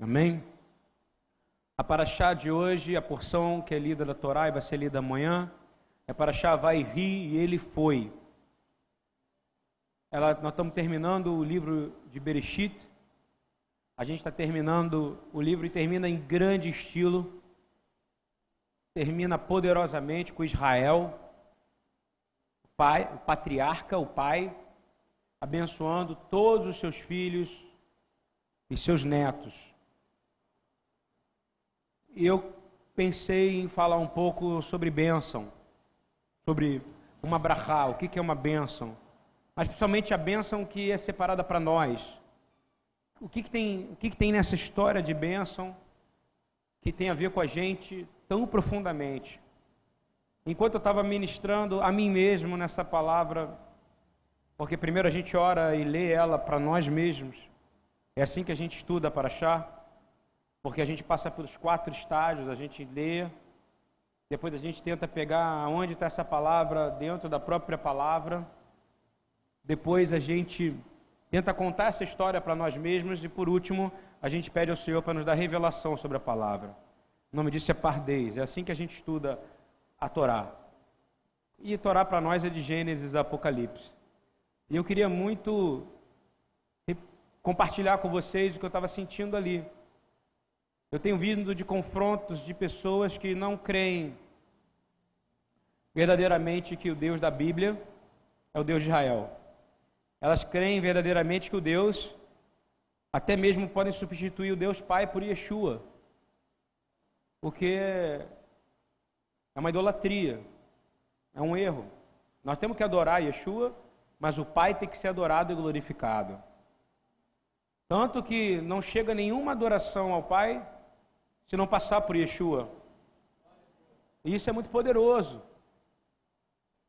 Amém? A paraxá de hoje, a porção que é lida da Torá e vai ser lida amanhã, é paraxá vai rir e ele foi. Ela, nós estamos terminando o livro de Bereshit. A gente está terminando o livro e termina em grande estilo. Termina poderosamente com Israel, o pai, o patriarca, o pai, abençoando todos os seus filhos e seus netos. E eu pensei em falar um pouco sobre bênção, sobre uma brachá, o que é uma bênção, mas principalmente a bênção que é separada para nós. O que, que tem, o que, que tem nessa história de bênção que tem a ver com a gente tão profundamente? Enquanto eu estava ministrando a mim mesmo nessa palavra, porque primeiro a gente ora e lê ela para nós mesmos, é assim que a gente estuda para achar porque a gente passa pelos quatro estágios, a gente lê, depois a gente tenta pegar onde está essa palavra dentro da própria palavra, depois a gente tenta contar essa história para nós mesmos e por último a gente pede ao Senhor para nos dar revelação sobre a palavra. O nome disso é pardês, é assim que a gente estuda a Torá. E Torá para nós é de Gênesis a Apocalipse. E eu queria muito compartilhar com vocês o que eu estava sentindo ali. Eu tenho vindo de confrontos de pessoas que não creem verdadeiramente que o Deus da Bíblia é o Deus de Israel. Elas creem verdadeiramente que o Deus, até mesmo podem substituir o Deus Pai por Yeshua, porque é uma idolatria, é um erro. Nós temos que adorar Yeshua, mas o Pai tem que ser adorado e glorificado. Tanto que não chega nenhuma adoração ao Pai se não passar por Yeshua. Isso é muito poderoso.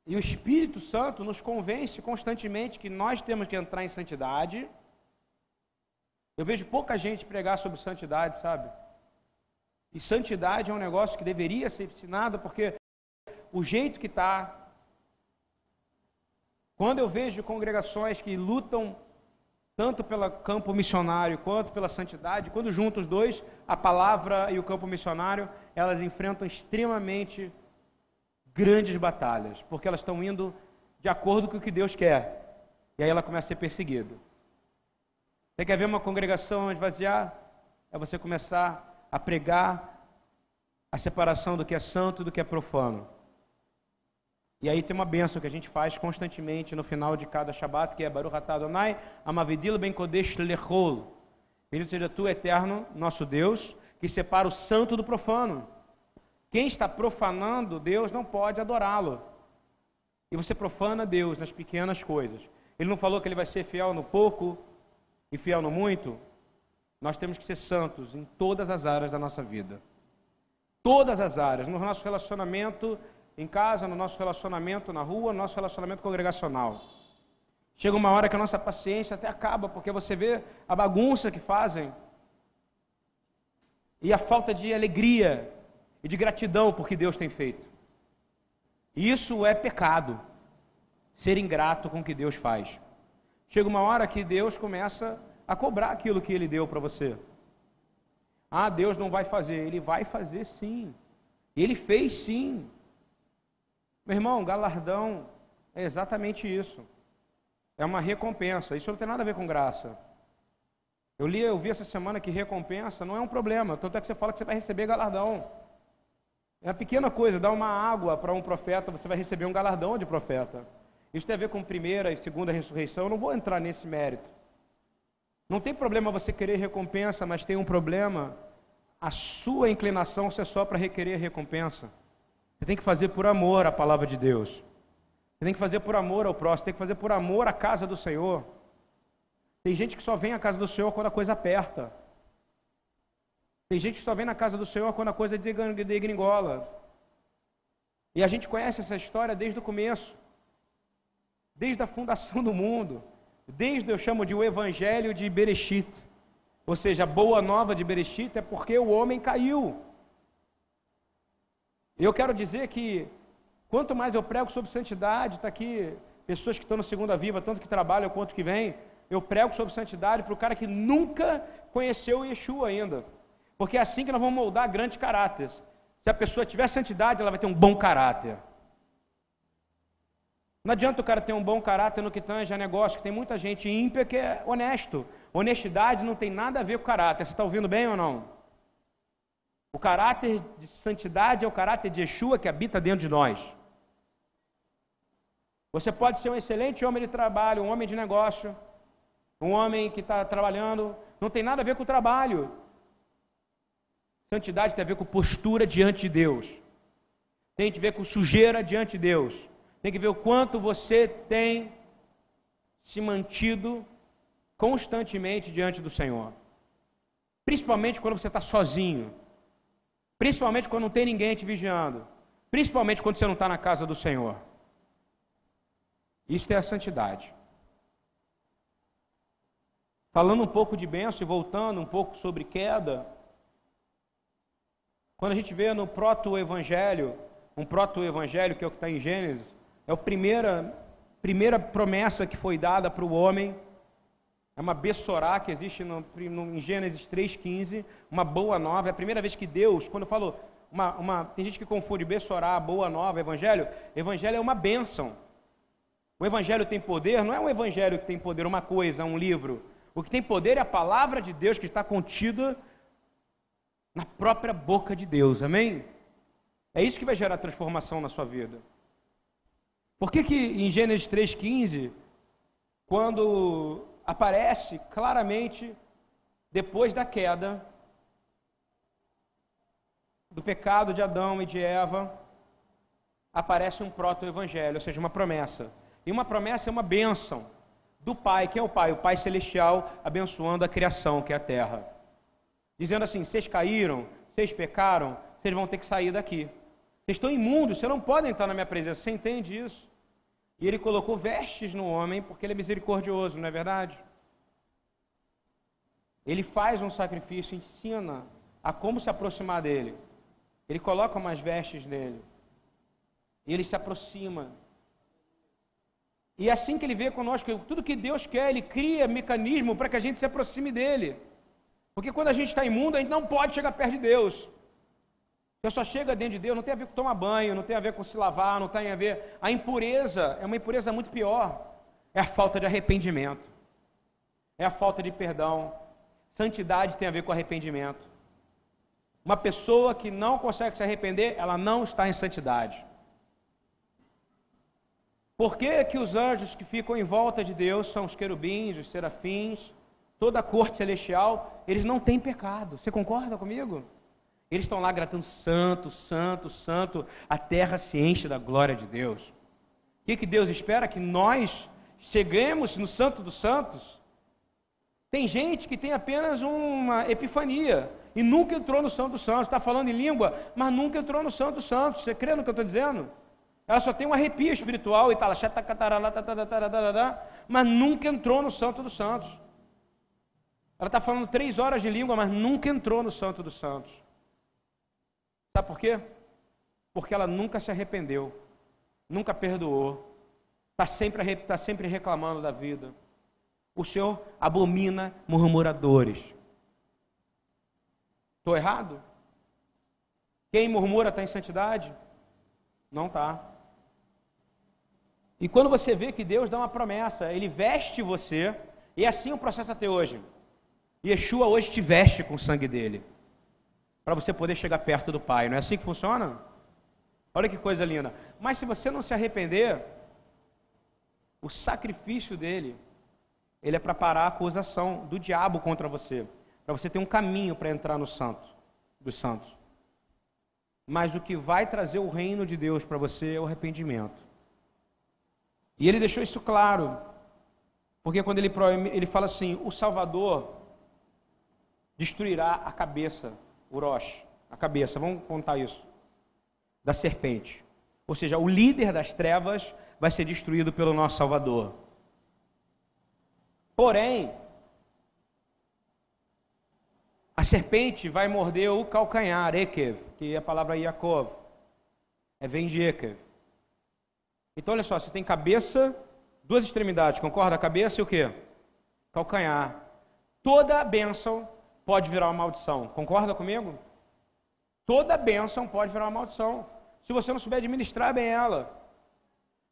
E o Espírito Santo nos convence constantemente que nós temos que entrar em santidade. Eu vejo pouca gente pregar sobre santidade, sabe? E santidade é um negócio que deveria ser ensinado, porque o jeito que está. Quando eu vejo congregações que lutam tanto pelo campo missionário quanto pela santidade, quando juntam os dois, a palavra e o campo missionário, elas enfrentam extremamente grandes batalhas, porque elas estão indo de acordo com o que Deus quer. E aí ela começa a ser perseguida. Você quer ver uma congregação esvaziar? É você começar a pregar a separação do que é santo e do que é profano. E aí tem uma benção que a gente faz constantemente no final de cada Shabat, que é Baruch Atah Adonai, Amavidil Ben Kodesh Lechol. Bendito seja tu, eterno, nosso Deus, que separa o santo do profano. Quem está profanando Deus não pode adorá-lo. E você profana Deus nas pequenas coisas. Ele não falou que ele vai ser fiel no pouco e fiel no muito? Nós temos que ser santos em todas as áreas da nossa vida. Todas as áreas, no nosso relacionamento em casa, no nosso relacionamento na rua, no nosso relacionamento congregacional. Chega uma hora que a nossa paciência até acaba, porque você vê a bagunça que fazem e a falta de alegria e de gratidão por que Deus tem feito. Isso é pecado, ser ingrato com o que Deus faz. Chega uma hora que Deus começa a cobrar aquilo que Ele deu para você. Ah, Deus não vai fazer, Ele vai fazer sim. Ele fez sim. Meu irmão, galardão é exatamente isso. É uma recompensa. Isso não tem nada a ver com graça. Eu li, eu vi essa semana que recompensa não é um problema. Tanto é que você fala que você vai receber galardão. É uma pequena coisa, dar uma água para um profeta, você vai receber um galardão de profeta. Isso tem a ver com primeira e segunda ressurreição, eu não vou entrar nesse mérito. Não tem problema você querer recompensa, mas tem um problema a sua inclinação ser só para requerer recompensa. Você tem que fazer por amor a palavra de Deus. Você tem que fazer por amor ao próximo, tem que fazer por amor à casa do Senhor. Tem gente que só vem à casa do Senhor quando a coisa aperta. Tem gente que só vem na casa do Senhor quando a coisa degringola. E a gente conhece essa história desde o começo. Desde a fundação do mundo. Desde, eu chamo de o evangelho de Bereshit. Ou seja, a boa nova de Bereshit é porque o homem caiu. Eu quero dizer que quanto mais eu prego sobre santidade, está aqui pessoas que estão no Segunda Viva, tanto que trabalham quanto que vêm, eu prego sobre santidade para o cara que nunca conheceu Yeshua ainda. Porque é assim que nós vamos moldar grandes caráteres. Se a pessoa tiver santidade, ela vai ter um bom caráter. Não adianta o cara ter um bom caráter no que tange a negócio, que tem muita gente ímpia que é honesto. Honestidade não tem nada a ver com caráter. Você está ouvindo bem ou não? O caráter de santidade é o caráter de Yeshua que habita dentro de nós. Você pode ser um excelente homem de trabalho, um homem de negócio, um homem que está trabalhando, não tem nada a ver com o trabalho. Santidade tem a ver com postura diante de Deus, tem a ver com sujeira diante de Deus, tem que ver o quanto você tem se mantido constantemente diante do Senhor, principalmente quando você está sozinho, principalmente quando não tem ninguém te vigiando, principalmente quando você não está na casa do Senhor. Isso é a santidade. Falando um pouco de bênção e voltando um pouco sobre queda, quando a gente vê no proto-evangelho, um proto-evangelho que é o que está em Gênesis, é a primeira, primeira promessa que foi dada para o homem, é uma bessorá que existe no, no, em Gênesis 3,15, uma boa nova, é a primeira vez que Deus, quando eu falo, uma, uma, tem gente que confunde bessorá, boa nova, evangelho, evangelho é uma bênção. O evangelho tem poder, não é um evangelho que tem poder, uma coisa, um livro. O que tem poder é a palavra de Deus que está contida na própria boca de Deus, amém? É isso que vai gerar transformação na sua vida. Por que, que em Gênesis 3,15, quando aparece claramente, depois da queda, do pecado de Adão e de Eva, aparece um proto-evangelho, ou seja, uma promessa. E uma promessa é uma bênção do Pai. Quem é o Pai? O Pai Celestial abençoando a criação, que é a terra. Dizendo assim: vocês caíram, vocês pecaram, vocês vão ter que sair daqui. Vocês estão imundos, vocês não podem estar na minha presença. Você entende isso? E ele colocou vestes no homem porque ele é misericordioso, não é verdade? Ele faz um sacrifício, ensina a como se aproximar dele. Ele coloca umas vestes nele. E ele se aproxima. E é assim que ele vê conosco, tudo que Deus quer, ele cria mecanismo para que a gente se aproxime dele. Porque quando a gente está imundo, a gente não pode chegar perto de Deus. Você só chega dentro de Deus, não tem a ver com tomar banho, não tem a ver com se lavar, não tem a ver. A impureza é uma impureza muito pior. É a falta de arrependimento. É a falta de perdão. Santidade tem a ver com arrependimento. Uma pessoa que não consegue se arrepender, ela não está em santidade. Por que, que os anjos que ficam em volta de Deus são os querubins, os serafins, toda a corte celestial, eles não têm pecado. Você concorda comigo? Eles estão lá gritando santo, santo, santo, a terra se enche da glória de Deus. O que, que Deus espera? Que nós cheguemos no santo dos santos. Tem gente que tem apenas uma epifania e nunca entrou no santo dos santos. Está falando em língua, mas nunca entrou no santo dos santos. Você crê no que eu estou dizendo? Ela só tem um arrepio espiritual e tal, mas nunca entrou no Santo dos Santos. Ela está falando três horas de língua, mas nunca entrou no Santo dos Santos. Sabe por quê? Porque ela nunca se arrependeu, nunca perdoou, está sempre, tá sempre reclamando da vida. O Senhor abomina murmuradores. Estou errado? Quem murmura está em santidade? Não está. E quando você vê que Deus dá uma promessa, Ele veste você, e é assim o processo até hoje. Yeshua hoje te veste com o sangue dele, para você poder chegar perto do Pai. Não é assim que funciona? Olha que coisa linda. Mas se você não se arrepender, o sacrifício dele, ele é para parar a acusação do diabo contra você, para você ter um caminho para entrar no santo, dos santos. Mas o que vai trazer o reino de Deus para você é o arrependimento. E ele deixou isso claro, porque quando ele, ele fala assim: o Salvador destruirá a cabeça, o Rosh, a cabeça, vamos contar isso, da serpente. Ou seja, o líder das trevas vai ser destruído pelo nosso Salvador. Porém, a serpente vai morder o calcanhar, Ekev, que é a palavra Yaakov, é vem de Ekev. Então, olha só, você tem cabeça, duas extremidades, concorda? A cabeça e o quê? Calcanhar. Toda a bênção pode virar uma maldição. Concorda comigo? Toda bênção pode virar uma maldição. Se você não souber administrar bem ela.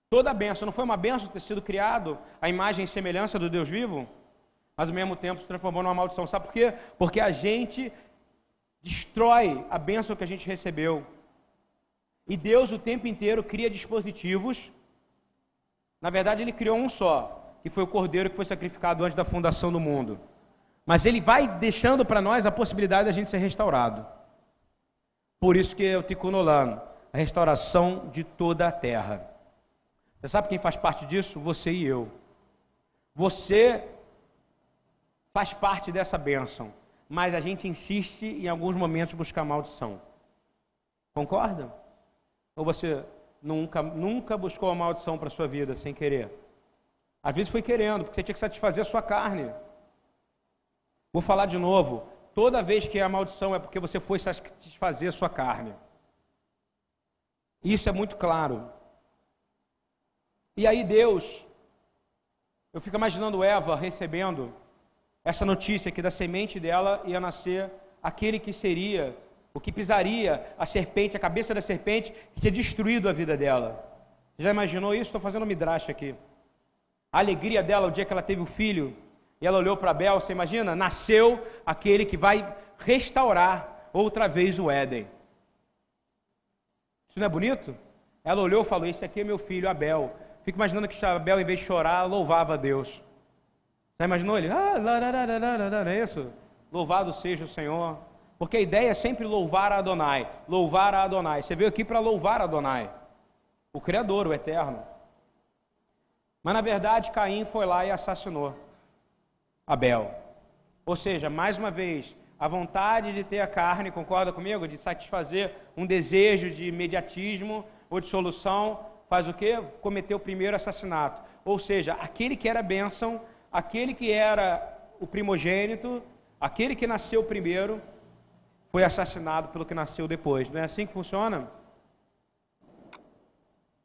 Toda bênção. Não foi uma bênção ter sido criado a imagem e semelhança do Deus vivo? Mas ao mesmo tempo se transformou numa maldição. Sabe por quê? Porque a gente destrói a bênção que a gente recebeu. E Deus o tempo inteiro cria dispositivos. Na verdade, ele criou um só, que foi o cordeiro que foi sacrificado antes da fundação do mundo. Mas ele vai deixando para nós a possibilidade da gente ser restaurado. Por isso que eu Tikkun Olam, a restauração de toda a terra. Você sabe quem faz parte disso? Você e eu. Você faz parte dessa bênção, mas a gente insiste em alguns momentos buscar maldição. Concorda? Ou você nunca, nunca buscou a maldição para sua vida sem querer? Às vezes foi querendo, porque você tinha que satisfazer a sua carne. Vou falar de novo. Toda vez que é a maldição é porque você foi satisfazer a sua carne. Isso é muito claro. E aí Deus, eu fico imaginando Eva recebendo essa notícia que da semente dela ia nascer aquele que seria o que pisaria a serpente, a cabeça da serpente, que tinha destruído a vida dela. Já imaginou isso? Estou fazendo um midrash aqui. A alegria dela o dia que ela teve o filho, e ela olhou para Abel, você imagina? Nasceu aquele que vai restaurar outra vez o Éden. Isso não é bonito? Ela olhou e falou: Esse aqui é meu filho Abel. Fico imaginando que Abel, em vez de chorar, louvava a Deus. Já imaginou ele? Ah, não é isso? Louvado seja o Senhor. Porque a ideia é sempre louvar a Adonai, louvar a Adonai. Você veio aqui para louvar a Adonai, o Criador, o Eterno. Mas na verdade, Caim foi lá e assassinou Abel. Ou seja, mais uma vez, a vontade de ter a carne, concorda comigo? De satisfazer um desejo de imediatismo ou de solução, faz o quê? Cometeu o primeiro assassinato. Ou seja, aquele que era bênção, aquele que era o primogênito, aquele que nasceu primeiro, foi assassinado pelo que nasceu depois. Não é assim que funciona?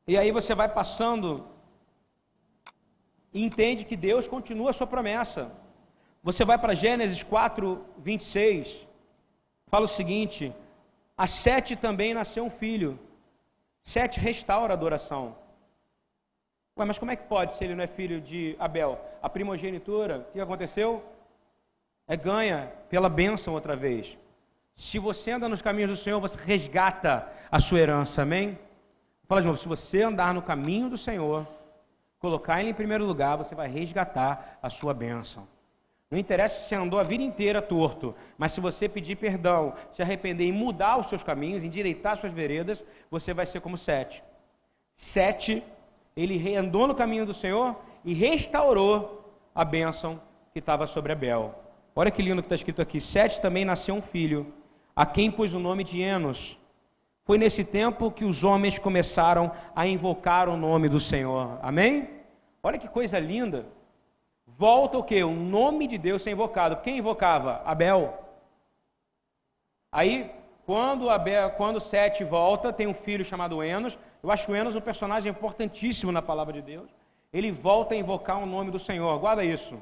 E aí você vai passando e entende que Deus continua a sua promessa. Você vai para Gênesis 4, 26, fala o seguinte: a Sete também nasceu um filho. Sete restaura a adoração. Ué, mas como é que pode se ele não é filho de Abel? A primogenitura, o que aconteceu? É ganha pela bênção outra vez. Se você anda nos caminhos do Senhor, você resgata a sua herança, amém? Fala de novo, se você andar no caminho do Senhor, colocar Ele em primeiro lugar, você vai resgatar a sua bênção. Não interessa se você andou a vida inteira torto, mas se você pedir perdão, se arrepender e mudar os seus caminhos, endireitar suas veredas, você vai ser como Sete. Sete, ele andou no caminho do Senhor e restaurou a bênção que estava sobre Abel. Olha que lindo que está escrito aqui. Sete também nasceu um filho, a quem pôs o nome de Enos. Foi nesse tempo que os homens começaram a invocar o nome do Senhor. Amém? Olha que coisa linda. Volta o que? O nome de Deus ser invocado. Quem invocava? Abel. Aí, quando Abel, quando Sete volta, tem um filho chamado Enos. Eu acho o Enos um personagem importantíssimo na palavra de Deus. Ele volta a invocar o nome do Senhor. Guarda isso.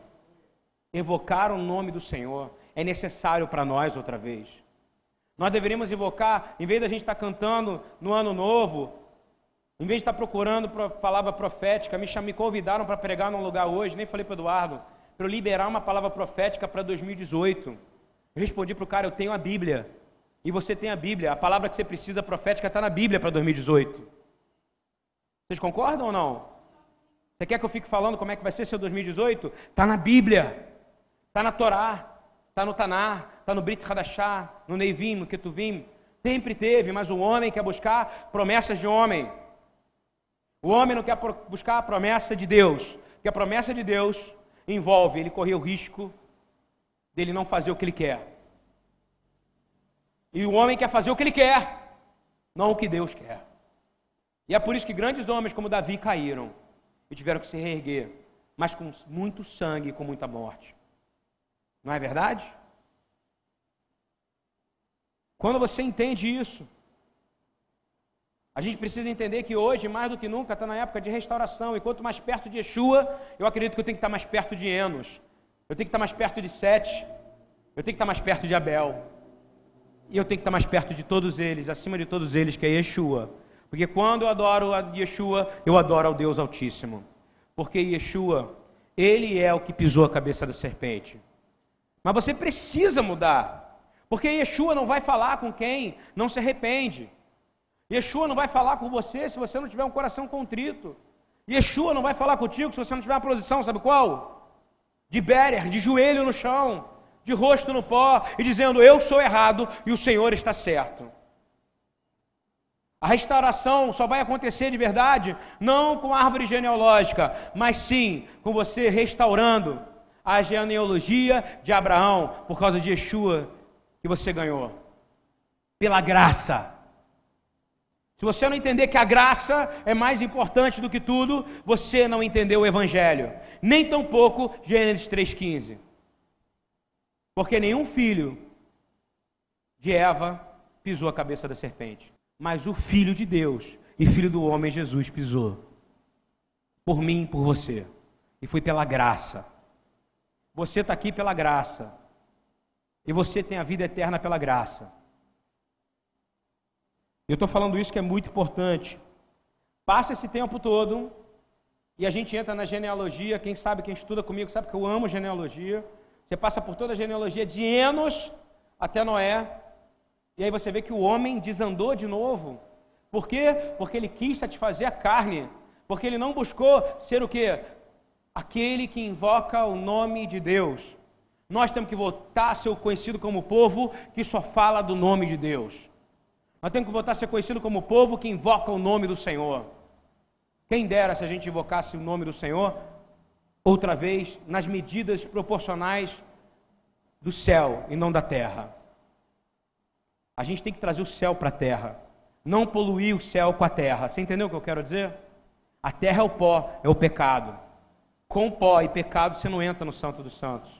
Invocar o nome do Senhor é necessário para nós outra vez. Nós deveríamos invocar, em vez da gente estar cantando no ano novo, em vez de estar procurando palavra profética, me, me convidaram para pregar num lugar hoje, nem falei para o Eduardo, para eu liberar uma palavra profética para 2018. Eu respondi para o cara: eu tenho a Bíblia. E você tem a Bíblia. A palavra que você precisa profética está na Bíblia para 2018. Vocês concordam ou não? Você quer que eu fique falando como é que vai ser seu 2018? Está na Bíblia. Está na Torá está no Tanar, está no Brit Hadashah, no Neivim, no Ketuvim. Sempre teve, mas o homem quer buscar promessas de homem. O homem não quer buscar a promessa de Deus, porque a promessa de Deus envolve ele correr o risco dele não fazer o que ele quer. E o homem quer fazer o que ele quer, não o que Deus quer. E é por isso que grandes homens como Davi caíram e tiveram que se reerguer, mas com muito sangue e com muita morte. Não é verdade? Quando você entende isso, a gente precisa entender que hoje, mais do que nunca, está na época de restauração. E quanto mais perto de Yeshua, eu acredito que eu tenho que estar mais perto de Enos. Eu tenho que estar mais perto de Sete. Eu tenho que estar mais perto de Abel. E eu tenho que estar mais perto de todos eles, acima de todos eles, que é Yeshua. Porque quando eu adoro a Yeshua, eu adoro ao Deus Altíssimo. Porque Yeshua, ele é o que pisou a cabeça da serpente. Mas você precisa mudar. Porque Yeshua não vai falar com quem não se arrepende. Yeshua não vai falar com você se você não tiver um coração contrito. Yeshua não vai falar contigo se você não tiver uma posição, sabe qual? De berer, de joelho no chão, de rosto no pó e dizendo: Eu sou errado e o Senhor está certo. A restauração só vai acontecer de verdade não com árvore genealógica, mas sim com você restaurando a genealogia de Abraão por causa de Yeshua que você ganhou. Pela graça. Se você não entender que a graça é mais importante do que tudo, você não entendeu o Evangelho. Nem tampouco Gênesis 3,15. Porque nenhum filho de Eva pisou a cabeça da serpente. Mas o Filho de Deus e Filho do homem Jesus pisou. Por mim, por você. E foi pela graça. Você está aqui pela graça. E você tem a vida eterna pela graça. Eu estou falando isso que é muito importante. Passa esse tempo todo e a gente entra na genealogia. Quem sabe, quem estuda comigo, sabe que eu amo genealogia. Você passa por toda a genealogia de Enos até Noé. E aí você vê que o homem desandou de novo. Por quê? Porque ele quis satisfazer a carne. Porque ele não buscou ser o quê? Aquele que invoca o nome de Deus. Nós temos que voltar a ser conhecido como povo que só fala do nome de Deus. Nós temos que voltar a ser conhecido como povo que invoca o nome do Senhor. Quem dera se a gente invocasse o nome do Senhor outra vez nas medidas proporcionais do céu e não da terra. A gente tem que trazer o céu para a terra, não poluir o céu com a terra. Você entendeu o que eu quero dizer? A terra é o pó, é o pecado. Com pó e pecado você não entra no Santo dos Santos.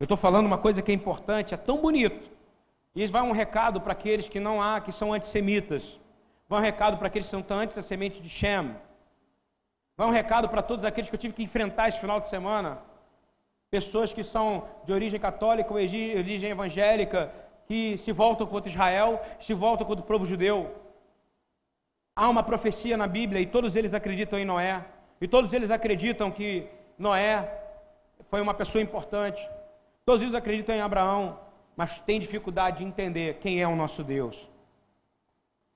Eu estou falando uma coisa que é importante, é tão bonito e vai um recado para aqueles que não há, que são antissemitas. Vai um recado para aqueles que são antes da semente de Shem. Vai um recado para todos aqueles que eu tive que enfrentar esse final de semana. Pessoas que são de origem católica ou origem evangélica, que se voltam contra Israel, se voltam contra o povo judeu. Há uma profecia na Bíblia e todos eles acreditam em Noé. E todos eles acreditam que Noé foi uma pessoa importante. Todos eles acreditam em Abraão mas tem dificuldade de entender quem é o nosso Deus.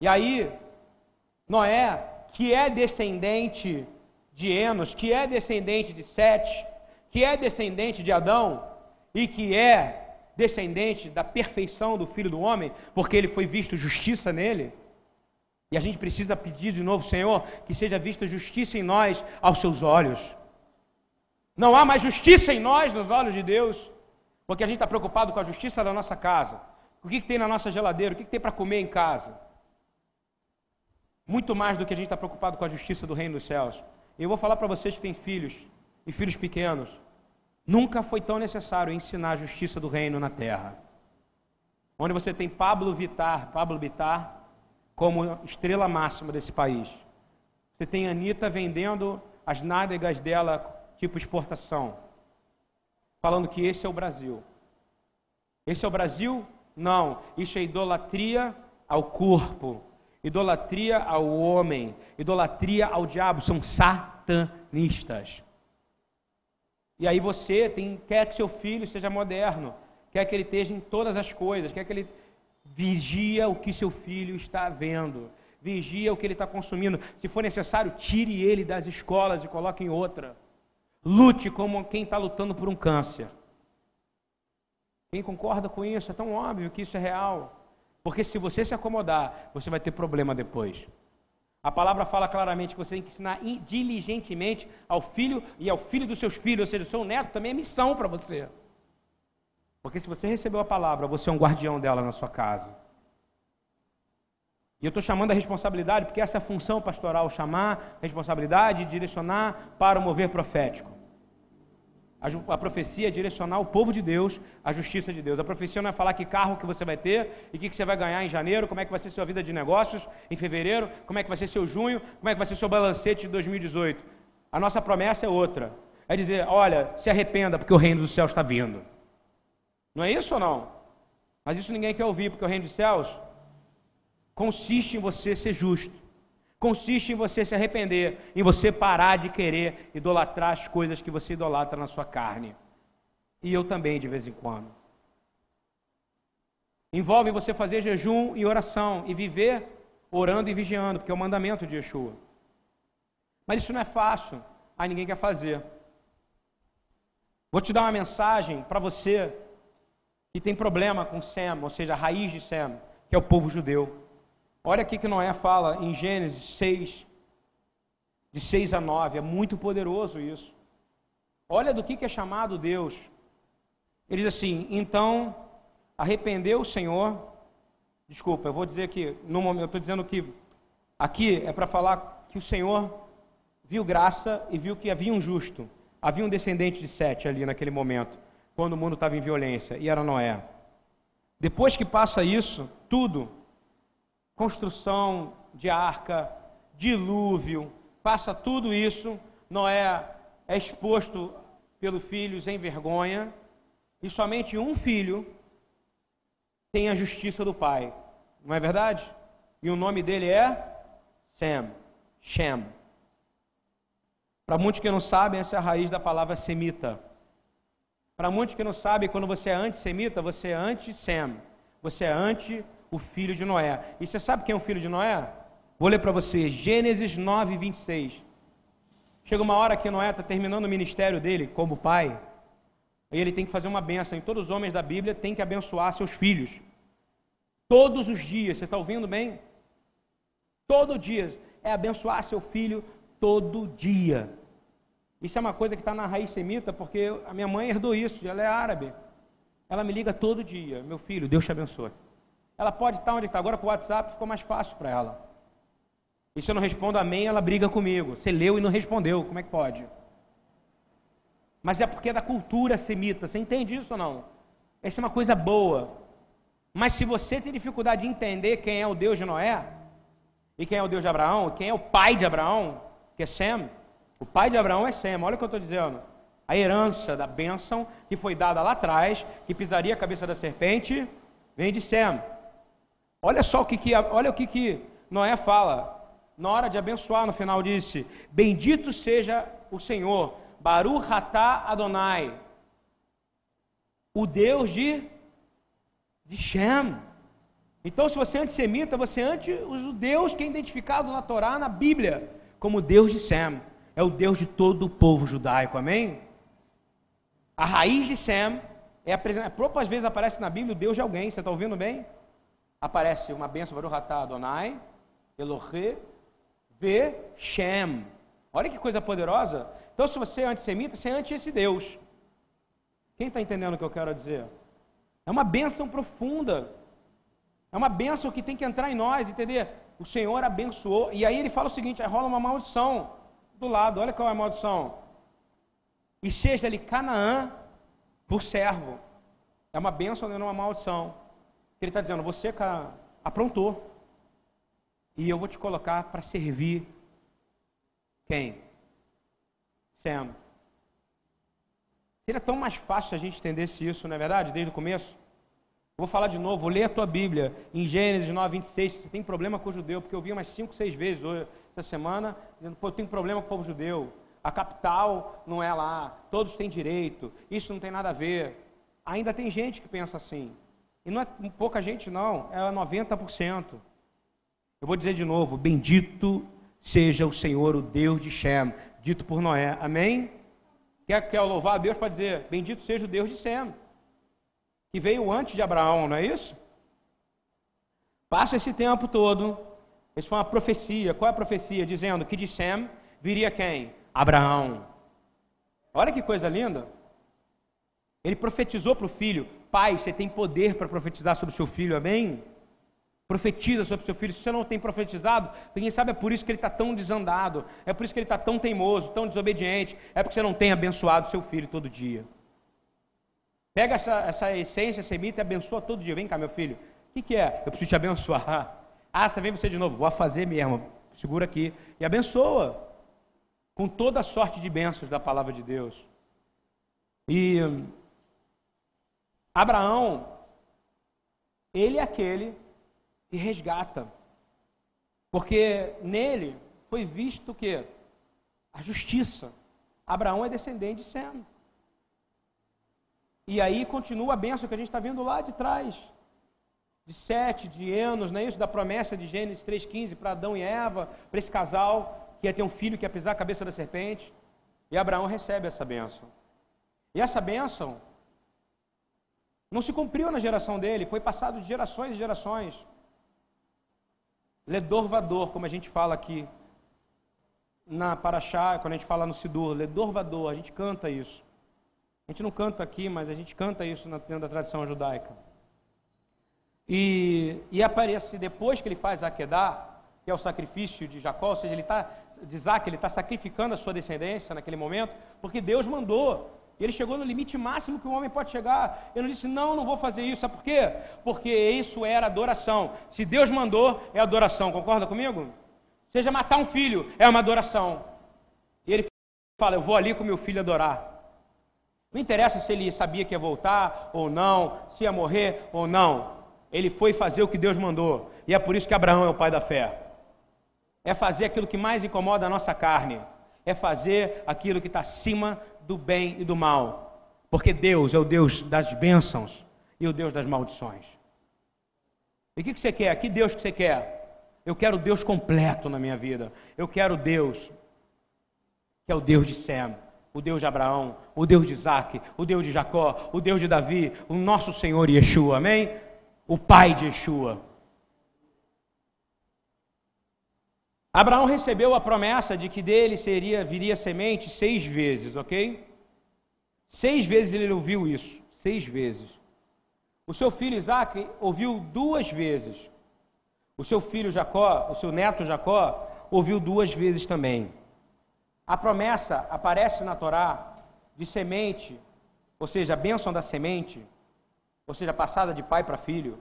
E aí, Noé, que é descendente de Enos, que é descendente de Sete, que é descendente de Adão e que é descendente da perfeição do Filho do Homem, porque ele foi visto justiça nele. E a gente precisa pedir de novo, Senhor, que seja vista justiça em nós aos seus olhos. Não há mais justiça em nós nos olhos de Deus. Porque a gente está preocupado com a justiça da nossa casa. O que, que tem na nossa geladeira? O que, que tem para comer em casa? Muito mais do que a gente está preocupado com a justiça do reino dos céus. Eu vou falar para vocês que têm filhos e filhos pequenos. Nunca foi tão necessário ensinar a justiça do reino na terra. Onde você tem Pablo Vitar, Pablo Vitar, como estrela máxima desse país. Você tem Anitta vendendo as nádegas dela, tipo exportação falando que esse é o Brasil. Esse é o Brasil? Não, isso é idolatria ao corpo, idolatria ao homem, idolatria ao diabo, são satanistas. E aí você tem, quer que seu filho seja moderno, quer que ele esteja em todas as coisas, quer que ele vigia o que seu filho está vendo, vigia o que ele está consumindo. Se for necessário, tire ele das escolas e coloque em outra. Lute como quem está lutando por um câncer. Quem concorda com isso? É tão óbvio que isso é real. Porque se você se acomodar, você vai ter problema depois. A palavra fala claramente que você tem que ensinar diligentemente ao filho e ao filho dos seus filhos, ou seja, o seu neto também é missão para você. Porque se você recebeu a palavra, você é um guardião dela na sua casa. E eu estou chamando a responsabilidade, porque essa é a função pastoral, chamar responsabilidade direcionar para o mover profético. A, profecia é direcionar o povo de Deus à justiça de Deus. A profecia não é falar que carro que você vai ter e o que, que você vai ganhar em janeiro, como é que vai ser sua vida de negócios em fevereiro, como é que vai ser seu junho, como é que vai ser seu balancete de 2018. A nossa promessa é outra. É dizer, olha, se arrependa porque o reino do céu está vindo. Não é isso ou não? Mas isso ninguém quer ouvir, porque o reino dos céus consiste em você ser justo, consiste em você se arrepender, em você parar de querer idolatrar as coisas que você idolatra na sua carne. E eu também, de vez em quando. Envolve você fazer jejum e oração e viver orando e vigiando, porque é o mandamento de Yeshua. Mas isso não é fácil, aí ninguém quer fazer. Vou te dar uma mensagem para você que tem problema com Sem, ou seja, a raiz de Sem, que é o povo judeu. Olha aqui que Noé fala em Gênesis 6, de 6 a 9, é muito poderoso isso. Olha do que, que é chamado Deus. Ele diz assim: então arrependeu o Senhor. Desculpa, eu vou dizer que, no momento, eu estou dizendo que aqui é para falar que o Senhor viu graça e viu que havia um justo. Havia um descendente de Sete ali naquele momento, quando o mundo estava em violência, e era Noé. Depois que passa isso, tudo, construção de arca, dilúvio, passa tudo isso, Noé é exposto pelos filhos em vergonha, e somente um filho tem a justiça do pai. Não é verdade? E o nome dele é Sem, Shem. Para muitos que não sabem, essa é a raiz da palavra semita. Para muitos que não sabem, quando você é antissemita, você é anti-Sem. Você é anti o filho de Noé. E você sabe quem é o filho de Noé? Vou ler para você, Gênesis 9, 26. Chega uma hora que Noé está terminando o ministério dele como pai, e ele tem que fazer uma benção. E todos os homens da Bíblia têm que abençoar seus filhos. Todos os dias, você está ouvindo bem? Todo dia é abençoar seu filho todo dia. Isso é uma coisa que está na raiz semita, porque a minha mãe herdou isso, ela é árabe. Ela me liga todo dia, meu filho, Deus te abençoe. Ela pode estar onde está, agora com o WhatsApp ficou mais fácil para ela. E se eu não respondo amém, ela briga comigo. Você leu e não respondeu, como é que pode? Mas é porque é da cultura semita. Você entende isso ou não? Essa é uma coisa boa. Mas se você tem dificuldade de entender quem é o Deus de Noé, e quem é o Deus de Abraão, quem é o pai de Abraão, que é Sem, o pai de Abraão é Sem, olha o que eu estou dizendo. A herança da bênção que foi dada lá atrás, que pisaria a cabeça da serpente, vem de Sem. Olha só o que, que olha o que, que Noé fala. Na hora de abençoar, no final disse: Bendito seja o Senhor, Atá Adonai, o Deus de, de Shem. Então, se você é antissemita, você é anti o Deus que é identificado na Torá, na Bíblia, como Deus de Sem. É o Deus de todo o povo judaico, amém? A raiz de Sem é apresentada, poucas vezes aparece na Bíblia o Deus de alguém, você está ouvindo bem? Aparece uma bênção, Baruch Atá Adonai, Elohe, Ve, Shem. Olha que coisa poderosa. Então, se você é antissemita, você é anti esse Deus. Quem está entendendo o que eu quero dizer? É uma bênção profunda. É uma bênção que tem que entrar em nós, entender? O Senhor abençoou. E aí ele fala o seguinte: rola uma maldição do lado. Olha qual é a maldição. E seja-lhe Canaã por servo. É uma bênção, não é uma maldição. Ele está dizendo: você aprontou. E eu vou te colocar para servir quem? Sem. Seria tão mais fácil a gente entendesse isso, não é verdade? Desde o começo. vou falar de novo, vou ler a tua Bíblia em Gênesis 9, 26. Você tem problema com o judeu, porque eu vi umas 5, 6 vezes hoje, essa semana, dizendo, pô, eu tenho problema com o povo judeu. A capital não é lá, todos têm direito, isso não tem nada a ver. Ainda tem gente que pensa assim. E não é pouca gente, não, é 90%. Eu vou dizer de novo: Bendito seja o Senhor, o Deus de Shem, dito por Noé. Amém? Quer, quer louvar a Deus para dizer: Bendito seja o Deus de Sem, que veio antes de Abraão, não é isso? Passa esse tempo todo. Isso foi uma profecia. Qual é a profecia? Dizendo que de Sem viria quem? Abraão. Olha que coisa linda. Ele profetizou para o filho: Pai, você tem poder para profetizar sobre seu filho, amém? Profetiza sobre seu filho. Se você não tem profetizado, quem sabe é por isso que ele está tão desandado, é por isso que ele está tão teimoso, tão desobediente, é porque você não tem abençoado seu filho todo dia. Pega essa, essa essência semita e abençoa todo dia. Vem cá, meu filho. O que, que é? Eu preciso te abençoar. Ah, você vem você de novo. Vou fazer mesmo. Segura aqui. E abençoa. Com toda a sorte de bênçãos da palavra de Deus. E Abraão, ele é aquele que resgata. Porque nele foi visto que a justiça. Abraão é descendente de Sem. E aí continua a bênção que a gente está vendo lá de trás. De Sete, de Enos, não é isso? Da promessa de Gênesis 3,15 para Adão e Eva, para esse casal que ia ter um filho que ia pisar a cabeça da serpente. E Abraão recebe essa bênção. E essa bênção não se cumpriu na geração dele, foi passado de gerações e gerações. Ledor vador, como a gente fala aqui na Paraxá, quando a gente fala no Sidur, Ledor vador, a gente canta isso. A gente não canta aqui, mas a gente canta isso dentro da tradição judaica. E, e aparece depois que ele faz Akedá, que é o sacrifício de Jacó, ou seja, ele está, de Isaac, ele está sacrificando a sua descendência naquele momento, porque Deus mandou. Ele chegou no limite máximo que um homem pode chegar. Ele não disse, não, não vou fazer isso. Sabe por quê? Porque isso era adoração. Se Deus mandou, é adoração. Concorda comigo? Seja matar um filho, é uma adoração. E ele fala, eu vou ali com meu filho adorar. Não interessa se ele sabia que ia voltar ou não, se ia morrer ou não. Ele foi fazer o que Deus mandou. E é por isso que Abraão é o pai da fé. É fazer aquilo que mais incomoda a nossa carne. É fazer aquilo que está acima do bem e do mal. Porque Deus é o Deus das bênçãos e o Deus das maldições. E o que, que você quer? Que Deus que você quer? Eu quero Deus completo na minha vida. Eu quero Deus que é o Deus de Sem o Deus de Abraão, o Deus de Isaac, o Deus de Jacó, o Deus de Davi, o nosso Senhor Yeshua, amém? O Pai de Yeshua. Abraão recebeu a promessa de que dele seria viria semente seis vezes, ok? Seis vezes ele ouviu isso, seis vezes. O seu filho Isaac ouviu duas vezes. O seu filho Jacó, o seu neto Jacó, ouviu duas vezes também. A promessa aparece na Torá de semente, ou seja, a bênção da semente, ou seja, passada de pai para filho,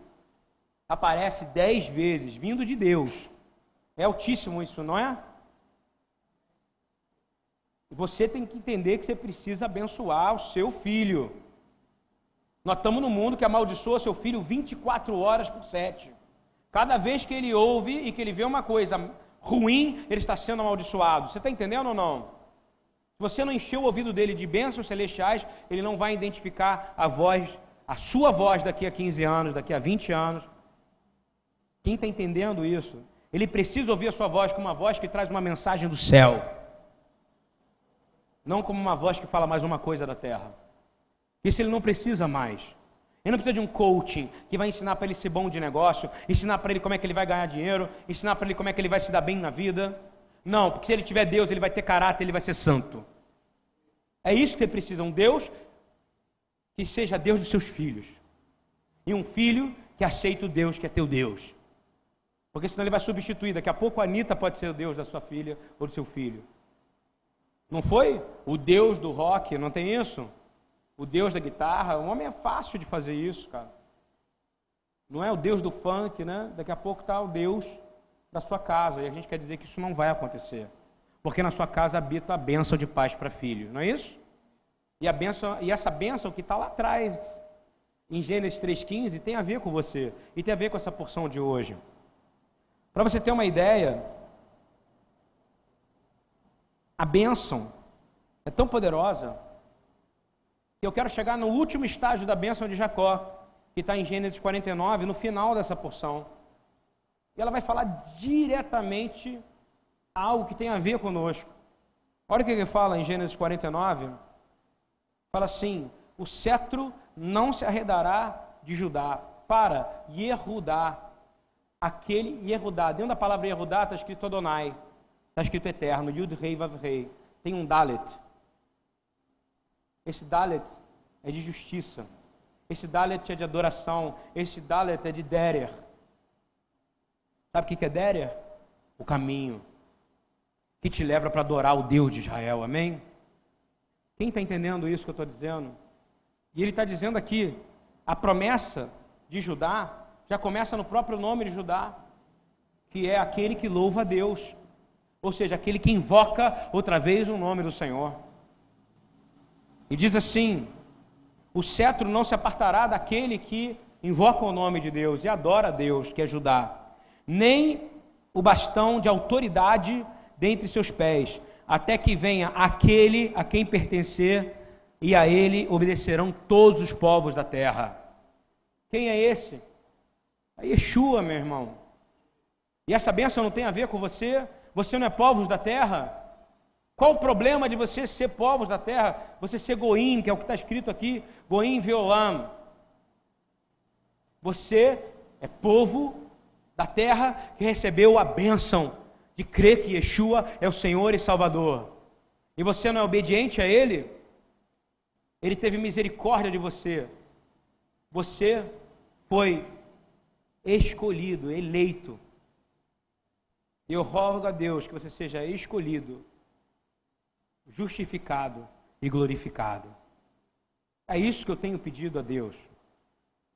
aparece dez vezes, vindo de Deus. É altíssimo isso, não é? Você tem que entender que você precisa abençoar o seu filho. Nós estamos no mundo que amaldiçoa seu filho 24 horas por 7. Cada vez que ele ouve e que ele vê uma coisa ruim, ele está sendo amaldiçoado. Você está entendendo ou não? Se você não encheu o ouvido dele de bênçãos celestiais, ele não vai identificar a voz, a sua voz daqui a 15 anos, daqui a 20 anos. Quem está entendendo isso? Ele precisa ouvir a sua voz como uma voz que traz uma mensagem do céu, não como uma voz que fala mais uma coisa da terra. Isso ele não precisa mais. Ele não precisa de um coaching que vai ensinar para ele ser bom de negócio, ensinar para ele como é que ele vai ganhar dinheiro, ensinar para ele como é que ele vai se dar bem na vida. Não, porque se ele tiver Deus, ele vai ter caráter, ele vai ser santo. É isso que você precisa, um Deus que seja Deus dos seus filhos. E um filho que aceita o Deus que é teu Deus. Porque senão ele vai substituir. Daqui a pouco a Anitta pode ser o Deus da sua filha ou do seu filho. Não foi? O Deus do rock, não tem isso? o Deus da guitarra. O homem é fácil de fazer isso, cara. Não é o Deus do funk, né? Daqui a pouco está o Deus da sua casa. E a gente quer dizer que isso não vai acontecer. Porque na sua casa habita a bênção de paz para filho, não é isso? E, a benção, e essa bênção que está lá atrás, em Gênesis 3,15, tem a ver com você. E tem a ver com essa porção de hoje. Para você ter uma ideia, a bênção é tão poderosa eu quero chegar no último estágio da bênção de Jacó, que está em Gênesis 49, no final dessa porção. E ela vai falar diretamente algo que tem a ver conosco. Olha o que ele fala em Gênesis 49. Fala assim: o cetro não se arredará de Judá para Yehudá. Aquele Yehudá. Dentro da palavra Yehudá está escrito Adonai. Está escrito eterno. Yud Rei Vav Rei. Tem um Dalet. Esse Dalet é de justiça. Esse Dalet é de adoração. Esse Dalet é de Derer. Sabe o que é Derer? O caminho que te leva para adorar o Deus de Israel. Amém? Quem está entendendo isso que eu estou dizendo? E ele está dizendo aqui: a promessa de Judá já começa no próprio nome de Judá, que é aquele que louva a Deus, ou seja, aquele que invoca outra vez o nome do Senhor. E diz assim: o cetro não se apartará daquele que invoca o nome de Deus e adora a Deus, que é Judá, nem o bastão de autoridade dentre seus pés, até que venha aquele a quem pertencer, e a ele obedecerão todos os povos da terra. Quem é esse? É Yeshua, meu irmão. E essa bênção não tem a ver com você? Você não é povos da terra? Qual o problema de você ser povos da terra? Você ser goim, que é o que está escrito aqui, goim violam. Você é povo da terra que recebeu a bênção de crer que Yeshua é o Senhor e Salvador. E você não é obediente a Ele? Ele teve misericórdia de você. Você foi escolhido, eleito. Eu rogo a Deus que você seja escolhido, justificado e glorificado. É isso que eu tenho pedido a Deus.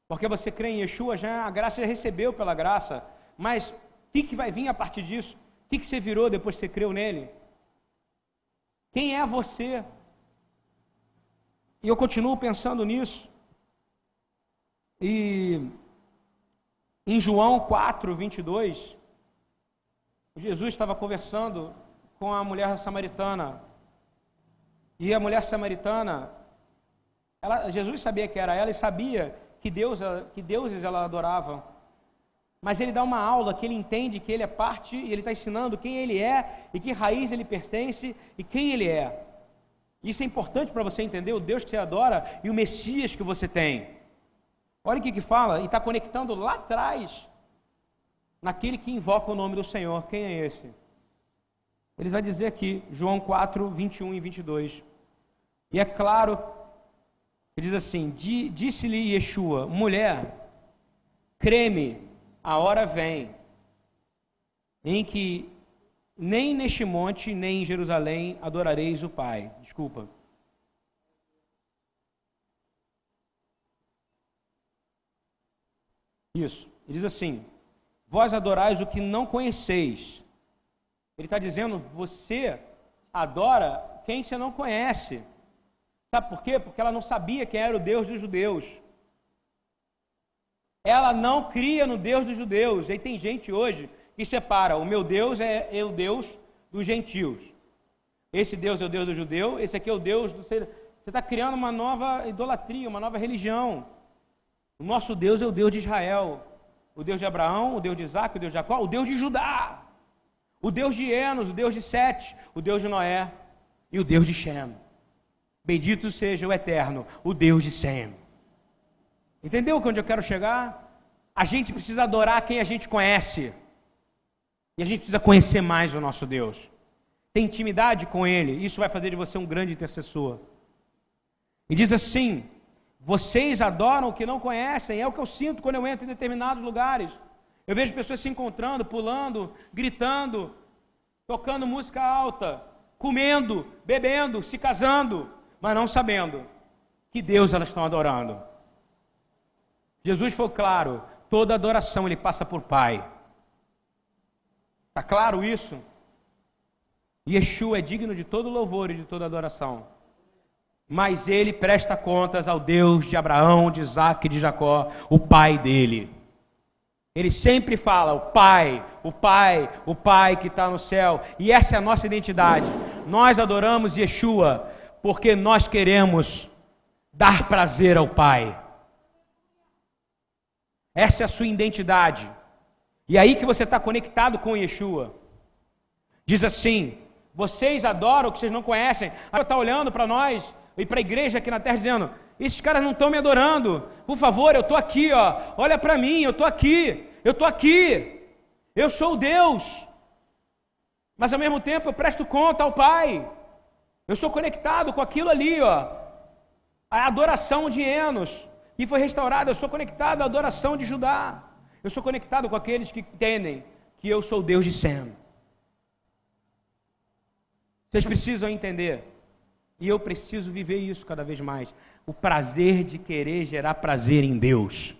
Porque você crê em Yeshua, já a graça já recebeu pela graça. Mas o que, que vai vir a partir disso? O que, que você virou depois que você creu nele? Quem é você? E eu continuo pensando nisso. E em João 4, 22, Jesus estava conversando com a mulher samaritana. E a mulher samaritana, ela, Jesus sabia que era ela e sabia que, Deus, que deuses ela adorava. Mas ele dá uma aula que ele entende que ele é parte e ele está ensinando quem ele é e que raiz ele pertence e quem ele é. Isso é importante para você entender o Deus que você adora e o Messias que você tem. Olha o que, que fala, e está conectando lá atrás, naquele que invoca o nome do Senhor. Quem é esse? Ele vai dizer aqui, João 4, 21 e 22. E é claro ele diz assim: Disse-lhe Yeshua, mulher, creme, a hora vem em que nem neste monte, nem em Jerusalém adorareis o Pai. Desculpa. Isso. Ele diz assim: Vós adorais o que não conheceis. Ele está dizendo: Você adora quem você não conhece. Sabe por quê? Porque ela não sabia quem era o Deus dos judeus. Ela não cria no Deus dos judeus. E tem gente hoje que separa: o meu Deus é, é o Deus dos gentios. Esse Deus é o Deus do judeu, esse aqui é o Deus do. Você está criando uma nova idolatria, uma nova religião. O nosso Deus é o Deus de Israel, o Deus de Abraão, o Deus de Isaac, o Deus de Jacó, o Deus de Judá, o Deus de Enos, o Deus de Sete, o Deus de Noé e o Deus de Shem. Bendito seja o Eterno, o Deus de Sem. Entendeu onde eu quero chegar? A gente precisa adorar quem a gente conhece. E a gente precisa conhecer mais o nosso Deus. Ter intimidade com Ele. Isso vai fazer de você um grande intercessor. E diz assim: Vocês adoram o que não conhecem. É o que eu sinto quando eu entro em determinados lugares. Eu vejo pessoas se encontrando, pulando, gritando, tocando música alta, comendo, bebendo, se casando mas não sabendo que Deus elas estão adorando. Jesus foi claro, toda adoração ele passa por Pai. Está claro isso? Yeshua é digno de todo louvor e de toda adoração. Mas ele presta contas ao Deus de Abraão, de Isaac e de Jacó, o pai dele. Ele sempre fala, o Pai, o Pai, o Pai que está no céu. E essa é a nossa identidade. Nós adoramos Yeshua porque nós queremos dar prazer ao Pai. Essa é a sua identidade. E é aí que você está conectado com Yeshua. Diz assim: vocês adoram o que vocês não conhecem. Aí está olhando para nós e para a igreja aqui na terra dizendo: esses caras não estão me adorando. Por favor, eu estou aqui, ó. Olha para mim, eu estou aqui. Eu estou aqui. Eu sou Deus. Mas ao mesmo tempo eu presto conta ao Pai. Eu sou conectado com aquilo ali, ó. A adoração de Enos, que foi restaurada. Eu sou conectado à adoração de Judá. Eu sou conectado com aqueles que entendem que eu sou Deus de Sem. Vocês precisam entender. E eu preciso viver isso cada vez mais. O prazer de querer gerar prazer em Deus.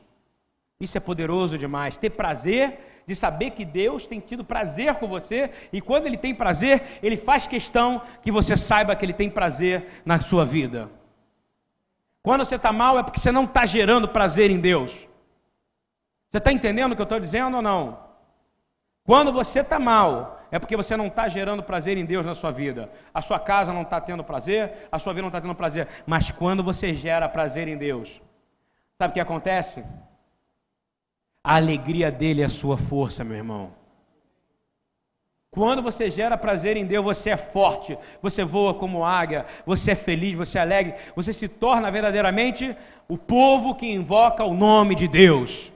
Isso é poderoso demais. Ter prazer de saber que Deus tem tido prazer com você e quando Ele tem prazer, Ele faz questão que você saiba que Ele tem prazer na sua vida. Quando você está mal é porque você não está gerando prazer em Deus. Você está entendendo o que eu estou dizendo ou não? Quando você está mal, é porque você não está gerando prazer em Deus na sua vida. A sua casa não está tendo prazer, a sua vida não está tendo prazer. Mas quando você gera prazer em Deus, sabe o que acontece? A alegria dele é a sua força, meu irmão. Quando você gera prazer em Deus, você é forte, você voa como águia, você é feliz, você é alegre, você se torna verdadeiramente o povo que invoca o nome de Deus.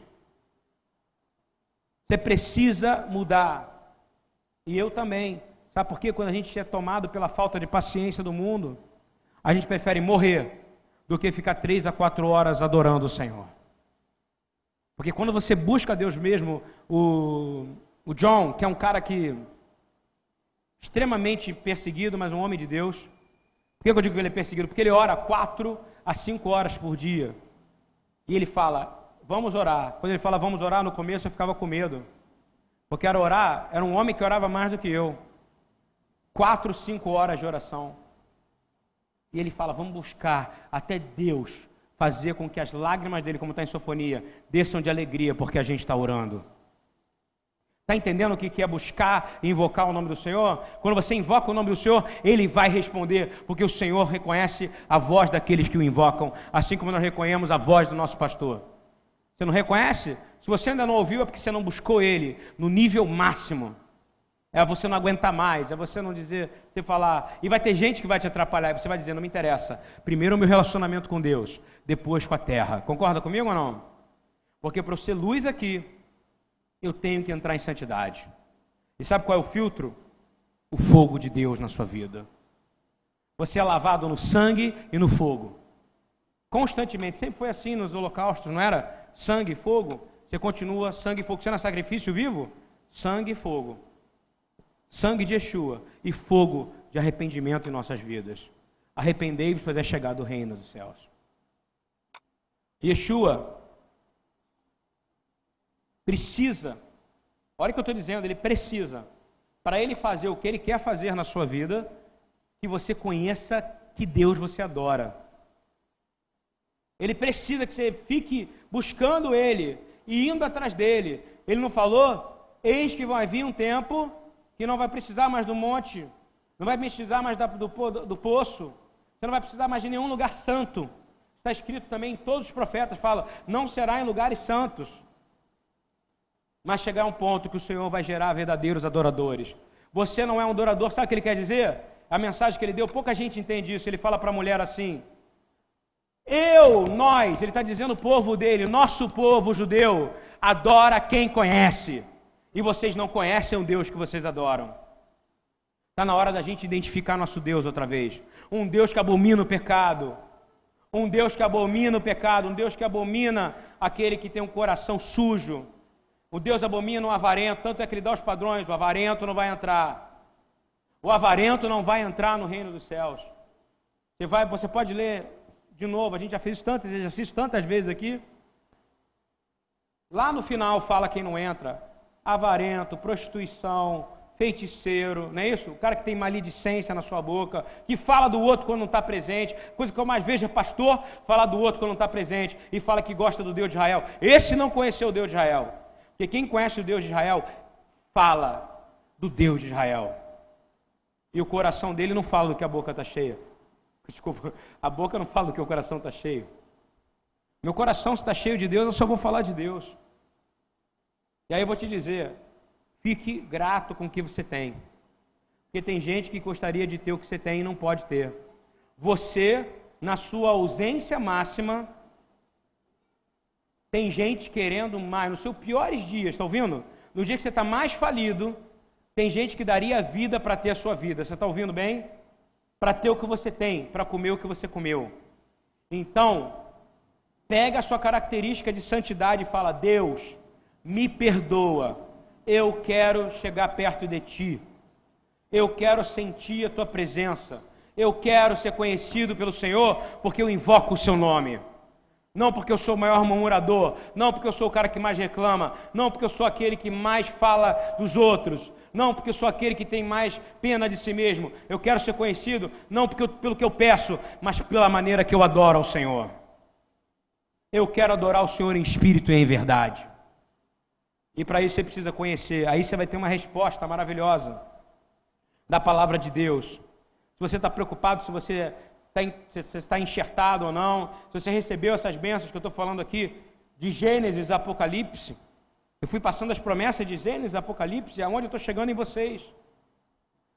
Você precisa mudar. E eu também. Sabe por quê? Quando a gente é tomado pela falta de paciência do mundo, a gente prefere morrer do que ficar três a quatro horas adorando o Senhor. Porque quando você busca Deus mesmo, o, o John, que é um cara que extremamente perseguido, mas um homem de Deus. Por que eu digo que ele é perseguido? Porque ele ora quatro a cinco horas por dia. E ele fala, vamos orar. Quando ele fala vamos orar, no começo eu ficava com medo. Porque era orar, era um homem que orava mais do que eu. Quatro, cinco horas de oração. E ele fala, vamos buscar até Deus fazer com que as lágrimas dele, como está em sofonia, desçam de alegria, porque a gente está orando. Está entendendo o que é buscar e invocar o nome do Senhor? Quando você invoca o nome do Senhor, Ele vai responder, porque o Senhor reconhece a voz daqueles que o invocam, assim como nós reconhecemos a voz do nosso pastor. Você não reconhece? Se você ainda não ouviu, é porque você não buscou Ele no nível máximo. É você não aguentar mais, é você não dizer, você falar. E vai ter gente que vai te atrapalhar, e você vai dizer, não me interessa. Primeiro o meu relacionamento com Deus, depois com a terra. Concorda comigo ou não? Porque para eu ser luz aqui, eu tenho que entrar em santidade. E sabe qual é o filtro? O fogo de Deus na sua vida. Você é lavado no sangue e no fogo. Constantemente, sempre foi assim nos holocaustos, não era? Sangue e fogo. Você continua sangue e fogo. Você não é sacrifício vivo? Sangue e fogo. Sangue de Yeshua e fogo de arrependimento em nossas vidas. Arrependei-vos, pois é chegado o reino dos céus. Yeshua precisa, olha o que eu estou dizendo, ele precisa, para ele fazer o que ele quer fazer na sua vida, que você conheça que Deus você adora. Ele precisa que você fique buscando Ele e indo atrás dele. Ele não falou? Eis que vai vir um tempo que não vai precisar mais do monte, não vai precisar mais do, do, do poço, você não vai precisar mais de nenhum lugar santo. Está escrito também em todos os profetas, fala, não será em lugares santos. Mas chegar um ponto que o Senhor vai gerar verdadeiros adoradores. Você não é um adorador, sabe o que ele quer dizer? A mensagem que ele deu, pouca gente entende isso. Ele fala para a mulher assim: Eu, nós, ele está dizendo o povo dele, nosso povo judeu, adora quem conhece. E vocês não conhecem o Deus que vocês adoram. Está na hora da gente identificar nosso Deus outra vez. Um Deus que abomina o pecado. Um Deus que abomina o pecado. Um Deus que abomina aquele que tem um coração sujo o Deus abomina o avarento, tanto é que ele dá os padrões: o avarento não vai entrar. O avarento não vai entrar no reino dos céus. Você, vai, você pode ler de novo, a gente já fez tantos exercícios tantas vezes aqui. Lá no final fala quem não entra: avarento, prostituição, feiticeiro, não é isso? O cara que tem maledicência na sua boca, que fala do outro quando não está presente, coisa que eu mais vejo é pastor falar do outro quando não está presente e fala que gosta do Deus de Israel. Esse não conheceu o Deus de Israel. Porque quem conhece o Deus de Israel fala do Deus de Israel. E o coração dele não fala do que a boca está cheia. Desculpa, a boca não fala do que o coração está cheio. Meu coração está cheio de Deus, eu só vou falar de Deus. E aí eu vou te dizer, fique grato com o que você tem. Porque tem gente que gostaria de ter o que você tem e não pode ter. Você, na sua ausência máxima, tem gente querendo mais, nos seus piores dias, está ouvindo? No dia que você está mais falido, tem gente que daria a vida para ter a sua vida. Você está ouvindo bem? Para ter o que você tem, para comer o que você comeu. Então, pega a sua característica de santidade e fala: Deus, me perdoa. Eu quero chegar perto de ti. Eu quero sentir a tua presença. Eu quero ser conhecido pelo Senhor, porque eu invoco o seu nome não porque eu sou o maior murmurador, não porque eu sou o cara que mais reclama, não porque eu sou aquele que mais fala dos outros, não porque sou aquele que tem mais pena de si mesmo. Eu quero ser conhecido não porque eu, pelo que eu peço, mas pela maneira que eu adoro ao Senhor. Eu quero adorar o Senhor em espírito e em verdade. E para isso você precisa conhecer. Aí você vai ter uma resposta maravilhosa da palavra de Deus. Se você está preocupado se você está, está enxertado ou não, se você recebeu essas bênçãos que eu estou falando aqui, de Gênesis a Apocalipse, eu fui passando as promessas de Gênesis Apocalipse, aonde eu estou chegando em vocês.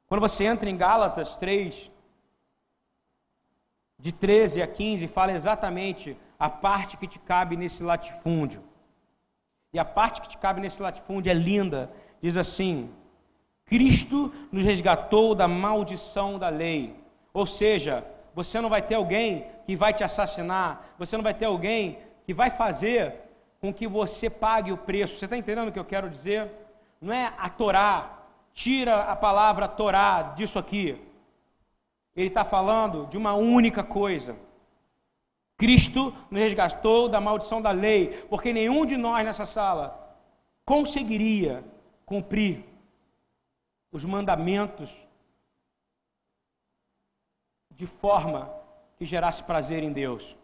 Quando você entra em Gálatas 3, de 13 a 15, fala exatamente a parte que te cabe nesse latifúndio. E a parte que te cabe nesse latifúndio é linda. Diz assim: Cristo nos resgatou da maldição da lei. Ou seja, você não vai ter alguém que vai te assassinar, você não vai ter alguém que vai fazer com que você pague o preço. Você está entendendo o que eu quero dizer? Não é a Torá, tira a palavra Torá disso aqui. Ele está falando de uma única coisa. Cristo nos resgatou da maldição da lei, porque nenhum de nós nessa sala conseguiria cumprir os mandamentos de forma que gerasse prazer em Deus.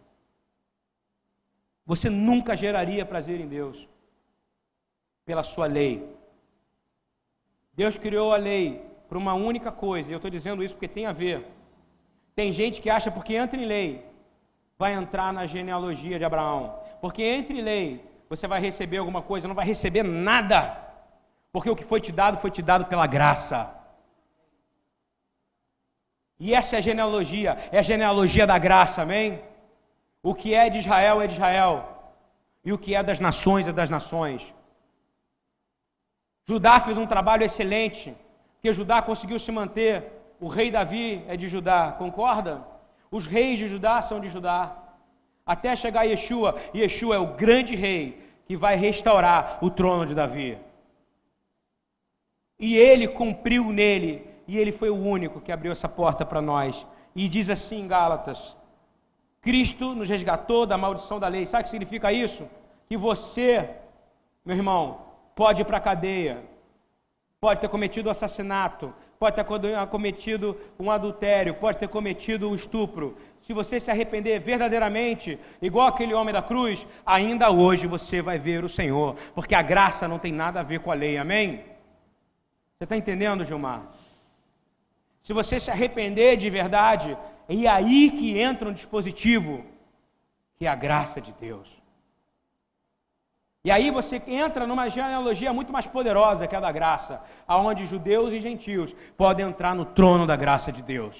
Você nunca geraria prazer em Deus pela sua lei. Deus criou a lei para uma única coisa, e eu estou dizendo isso porque tem a ver. Tem gente que acha porque entra em lei, vai entrar na genealogia de Abraão. Porque entre lei, você vai receber alguma coisa, não vai receber nada. Porque o que foi te dado, foi te dado pela graça. E essa é a genealogia, é a genealogia da graça, amém? O que é de Israel é de Israel, e o que é das nações é das nações. Judá fez um trabalho excelente, porque Judá conseguiu se manter. O rei Davi é de Judá, concorda? Os reis de Judá são de Judá. Até chegar Yeshua, Yeshua é o grande rei que vai restaurar o trono de Davi. E ele cumpriu nele e ele foi o único que abriu essa porta para nós. E diz assim em Gálatas: Cristo nos resgatou da maldição da lei. Sabe o que significa isso? Que você, meu irmão, pode ir para a cadeia, pode ter cometido assassinato, pode ter cometido um adultério, pode ter cometido um estupro. Se você se arrepender verdadeiramente, igual aquele homem da cruz, ainda hoje você vai ver o Senhor, porque a graça não tem nada a ver com a lei, amém? Você está entendendo, Gilmar? Se você se arrepender de verdade, é aí que entra um dispositivo, que é a graça de Deus. E aí você entra numa genealogia muito mais poderosa que a da graça, aonde judeus e gentios podem entrar no trono da graça de Deus.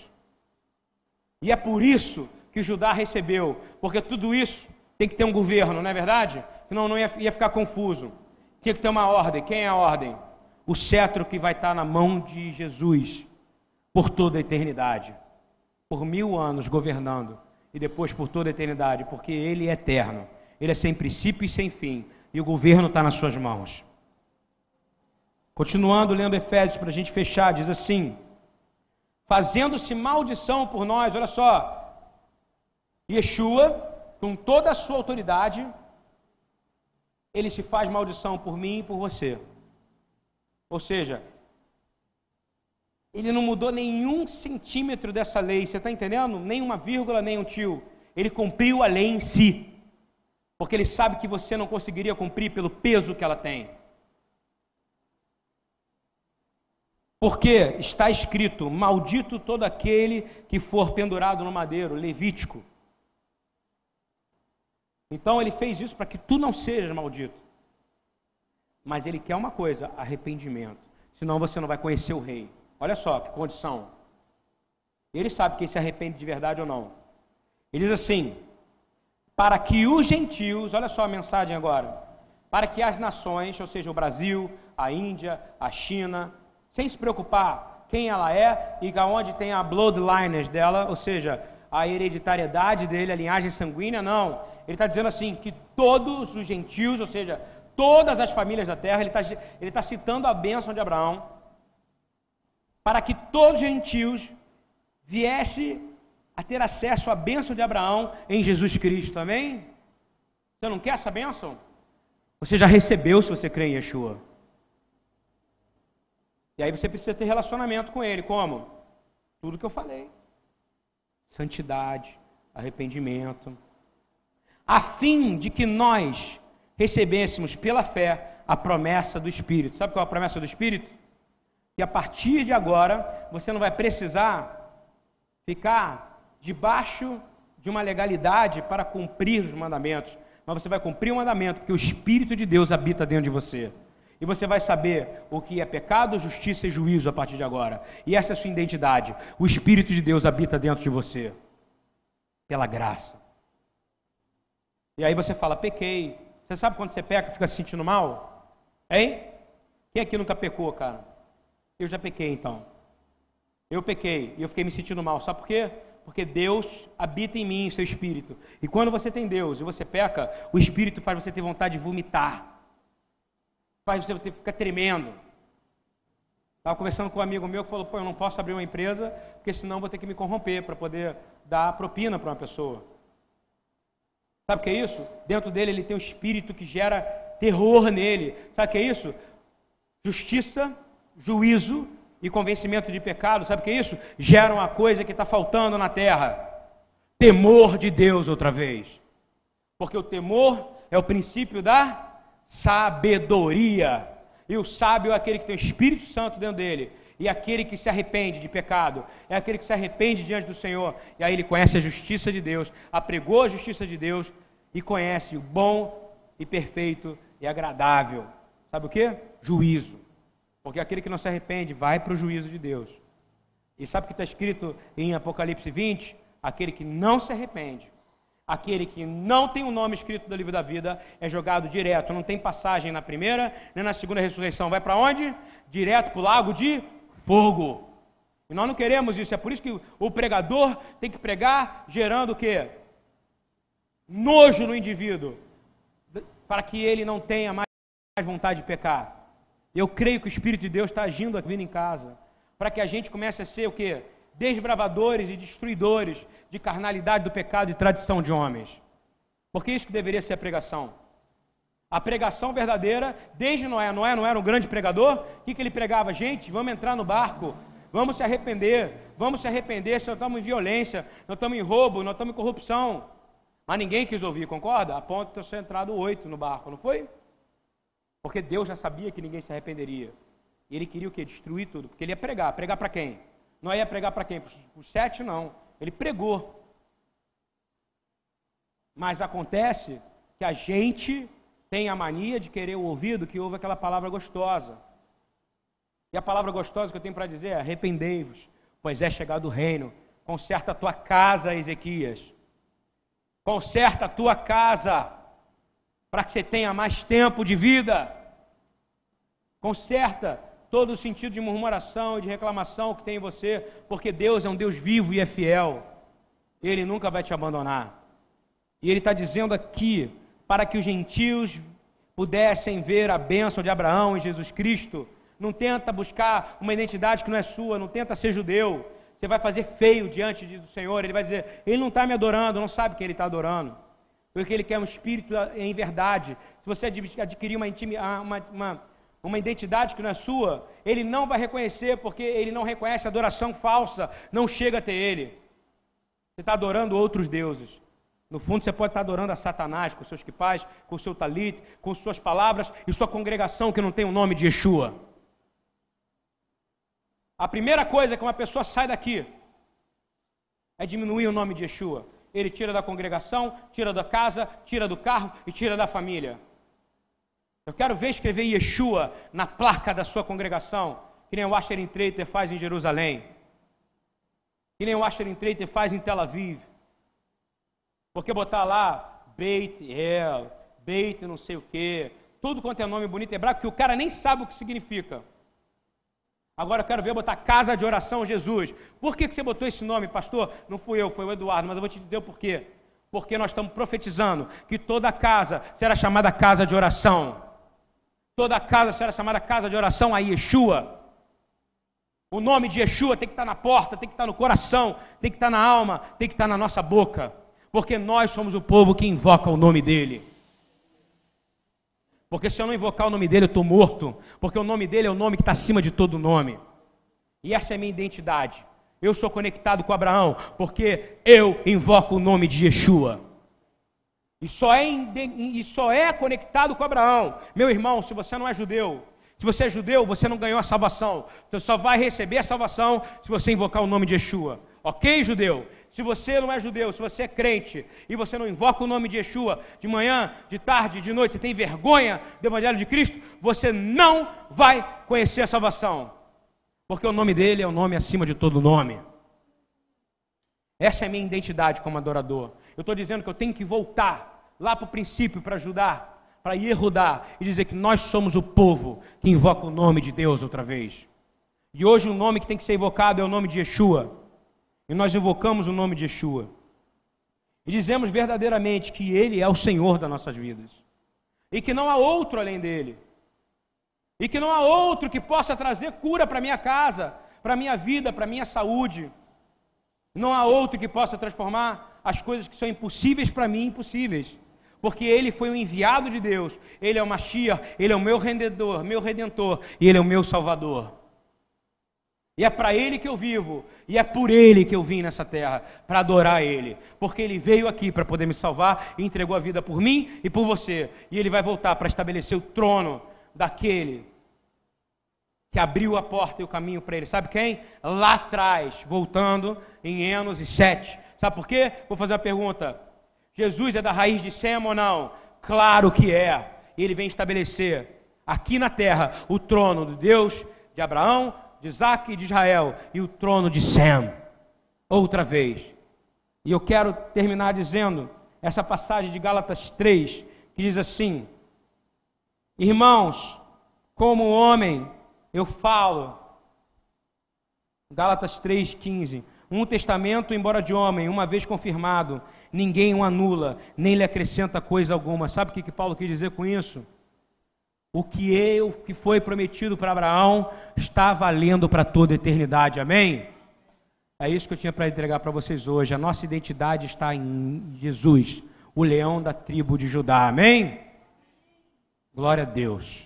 E é por isso que Judá recebeu, porque tudo isso tem que ter um governo, não é verdade? Senão não ia, ia ficar confuso. Tinha que ter uma ordem. Quem é a ordem? O cetro que vai estar na mão de Jesus por toda a eternidade, por mil anos governando, e depois por toda a eternidade, porque Ele é eterno, Ele é sem princípio e sem fim, e o governo está nas Suas mãos. Continuando lendo Efésios para a gente fechar, diz assim: fazendo-se maldição por nós, olha só, Yeshua, com toda a sua autoridade, ele se faz maldição por mim e por você. Ou seja, ele não mudou nenhum centímetro dessa lei, você está entendendo? Nem uma vírgula, nem um tio. Ele cumpriu a lei em si, porque ele sabe que você não conseguiria cumprir pelo peso que ela tem. Porque está escrito: Maldito todo aquele que for pendurado no madeiro, Levítico. Então ele fez isso para que tu não sejas maldito. Mas ele quer uma coisa: arrependimento. Senão você não vai conhecer o rei. Olha só que condição. Ele sabe quem se arrepende de verdade ou não. Ele diz assim: para que os gentios, olha só a mensagem agora, para que as nações, ou seja, o Brasil, a Índia, a China, sem se preocupar quem ela é e aonde tem a bloodliners dela, ou seja, a hereditariedade dele, a linhagem sanguínea, não. Ele está dizendo assim que todos os gentios, ou seja, todas as famílias da terra, ele está ele tá citando a bênção de Abraão, para que todos os gentios viessem a ter acesso à bênção de Abraão em Jesus Cristo, amém? Você não quer essa bênção? Você já recebeu se você crê em Yeshua. E aí você precisa ter relacionamento com Ele, como? Tudo que eu falei: santidade, arrependimento. a fim de que nós recebêssemos pela fé a promessa do Espírito. Sabe qual é a promessa do Espírito? Que a partir de agora você não vai precisar ficar debaixo de uma legalidade para cumprir os mandamentos, mas você vai cumprir o mandamento, porque o Espírito de Deus habita dentro de você. E você vai saber o que é pecado, justiça e juízo a partir de agora. E essa é a sua identidade. O Espírito de Deus habita dentro de você. Pela graça. E aí você fala, pequei. Você sabe quando você peca e fica se sentindo mal? Hein? Quem aqui nunca pecou, cara? Eu já pequei então. Eu pequei e eu fiquei me sentindo mal. Sabe por quê? Porque Deus habita em mim, seu espírito. E quando você tem Deus e você peca, o espírito faz você ter vontade de vomitar faz você ficar tremendo. Estava conversando com um amigo meu que falou: pô, eu não posso abrir uma empresa, porque senão vou ter que me corromper para poder dar propina para uma pessoa. Sabe o que é isso? Dentro dele ele tem um espírito que gera terror nele. Sabe o que é isso? Justiça, juízo e convencimento de pecado. Sabe o que é isso? Gera uma coisa que está faltando na terra: temor de Deus outra vez. Porque o temor é o princípio da sabedoria. E o sábio é aquele que tem o Espírito Santo dentro dele. E aquele que se arrepende de pecado, é aquele que se arrepende diante do Senhor. E aí ele conhece a justiça de Deus, apregou a justiça de Deus e conhece o bom e perfeito e agradável. Sabe o que? Juízo. Porque aquele que não se arrepende vai para o juízo de Deus. E sabe o que está escrito em Apocalipse 20? Aquele que não se arrepende Aquele que não tem o nome escrito do livro da vida é jogado direto, não tem passagem na primeira nem na segunda ressurreição. Vai para onde? Direto para o lago de fogo. E nós não queremos isso, é por isso que o pregador tem que pregar gerando o quê? Nojo no indivíduo, para que ele não tenha mais vontade de pecar. Eu creio que o Espírito de Deus está agindo aqui em casa, para que a gente comece a ser o quê? desbravadores e destruidores de carnalidade do pecado e tradição de homens. Porque isso que deveria ser a pregação. A pregação verdadeira, desde Noé, Noé não era um grande pregador, o que, que ele pregava? Gente, vamos entrar no barco, vamos se arrepender, vamos se arrepender se nós estamos em violência, nós estamos em roubo, nós estamos em corrupção. Mas ninguém quis ouvir, concorda? A ponto de ter entrado oito no barco, não foi? Porque Deus já sabia que ninguém se arrependeria. E ele queria o quê? Destruir tudo. Porque ele ia pregar. Pregar para quem? Não ia pregar para quem? Para os sete, não. Ele pregou. Mas acontece que a gente tem a mania de querer o ouvido que ouve aquela palavra gostosa. E a palavra gostosa que eu tenho para dizer é: arrependei-vos, pois é chegado o reino. Conserta a tua casa, Ezequias. Conserta a tua casa, para que você tenha mais tempo de vida. Conserta todo o sentido de murmuração e de reclamação que tem em você, porque Deus é um Deus vivo e é fiel. Ele nunca vai te abandonar. E Ele está dizendo aqui, para que os gentios pudessem ver a bênção de Abraão e Jesus Cristo. Não tenta buscar uma identidade que não é sua, não tenta ser judeu. Você vai fazer feio diante do Senhor. Ele vai dizer: Ele não está me adorando, não sabe quem Ele está adorando. Porque Ele quer um espírito em verdade. Se você adquirir uma, uma, uma uma identidade que não é sua, ele não vai reconhecer, porque ele não reconhece adoração falsa, não chega até ele. Você está adorando outros deuses. No fundo, você pode estar adorando a Satanás com seus quipais, com seu talit, com suas palavras e sua congregação que não tem o nome de Yeshua. A primeira coisa que uma pessoa sai daqui é diminuir o nome de Yeshua. Ele tira da congregação, tira da casa, tira do carro e tira da família. Eu quero ver escrever Yeshua na placa da sua congregação, que nem o Asher Treiter faz em Jerusalém, que nem o Asher Treiter faz em Tel Aviv. Porque botar lá Beit El, Beit não sei o quê, tudo quanto é nome bonito hebraico, que o cara nem sabe o que significa. Agora eu quero ver botar Casa de Oração Jesus. Por que, que você botou esse nome, pastor? Não fui eu, foi o Eduardo, mas eu vou te dizer o porquê. Porque nós estamos profetizando que toda casa será chamada casa de oração. Toda casa será chamada casa de oração a Yeshua. O nome de Yeshua tem que estar na porta, tem que estar no coração, tem que estar na alma, tem que estar na nossa boca. Porque nós somos o povo que invoca o nome dele. Porque se eu não invocar o nome dele, eu estou morto. Porque o nome dele é o nome que está acima de todo nome. E essa é a minha identidade. Eu sou conectado com Abraão, porque eu invoco o nome de Yeshua. E só, é, e só é conectado com Abraão. Meu irmão, se você não é judeu, se você é judeu, você não ganhou a salvação. Você só vai receber a salvação se você invocar o nome de Yeshua. Ok, judeu? Se você não é judeu, se você é crente e você não invoca o nome de Yeshua de manhã, de tarde, de noite, você tem vergonha do Evangelho de Cristo, você não vai conhecer a salvação. Porque o nome dele é o nome acima de todo nome. Essa é a minha identidade como adorador. Eu estou dizendo que eu tenho que voltar lá para o princípio para ajudar, para Yehudá e dizer que nós somos o povo que invoca o nome de Deus outra vez. E hoje o nome que tem que ser invocado é o nome de Yeshua. E nós invocamos o nome de Yeshua. E dizemos verdadeiramente que Ele é o Senhor das nossas vidas. E que não há outro além dele. E que não há outro que possa trazer cura para minha casa, para minha vida, para minha saúde. Não há outro que possa transformar as coisas que são impossíveis para mim impossíveis. Porque ele foi o enviado de Deus, ele é o Mashiach, ele é o meu redentor, meu redentor e ele é o meu salvador. E é para Ele que eu vivo, e é por Ele que eu vim nessa terra, para adorar Ele, porque Ele veio aqui para poder me salvar e entregou a vida por mim e por você, e Ele vai voltar para estabelecer o trono daquele que abriu a porta e o caminho para Ele. Sabe quem? Lá atrás, voltando em Enos e 7. Sabe por quê? Vou fazer uma pergunta: Jesus é da raiz de Sem ou não? Claro que é. Ele vem estabelecer aqui na terra o trono de Deus, de Abraão, de Isaac e de Israel e o trono de Sem, outra vez. E eu quero terminar dizendo essa passagem de Gálatas 3, que diz assim: Irmãos, como homem eu falo, Gálatas 3,15. Um testamento, embora de homem, uma vez confirmado, ninguém o anula, nem lhe acrescenta coisa alguma. Sabe o que, que Paulo quis dizer com isso? O que eu que foi prometido para Abraão está valendo para toda a eternidade. Amém? É isso que eu tinha para entregar para vocês hoje. A nossa identidade está em Jesus, o leão da tribo de Judá. Amém? Glória a Deus.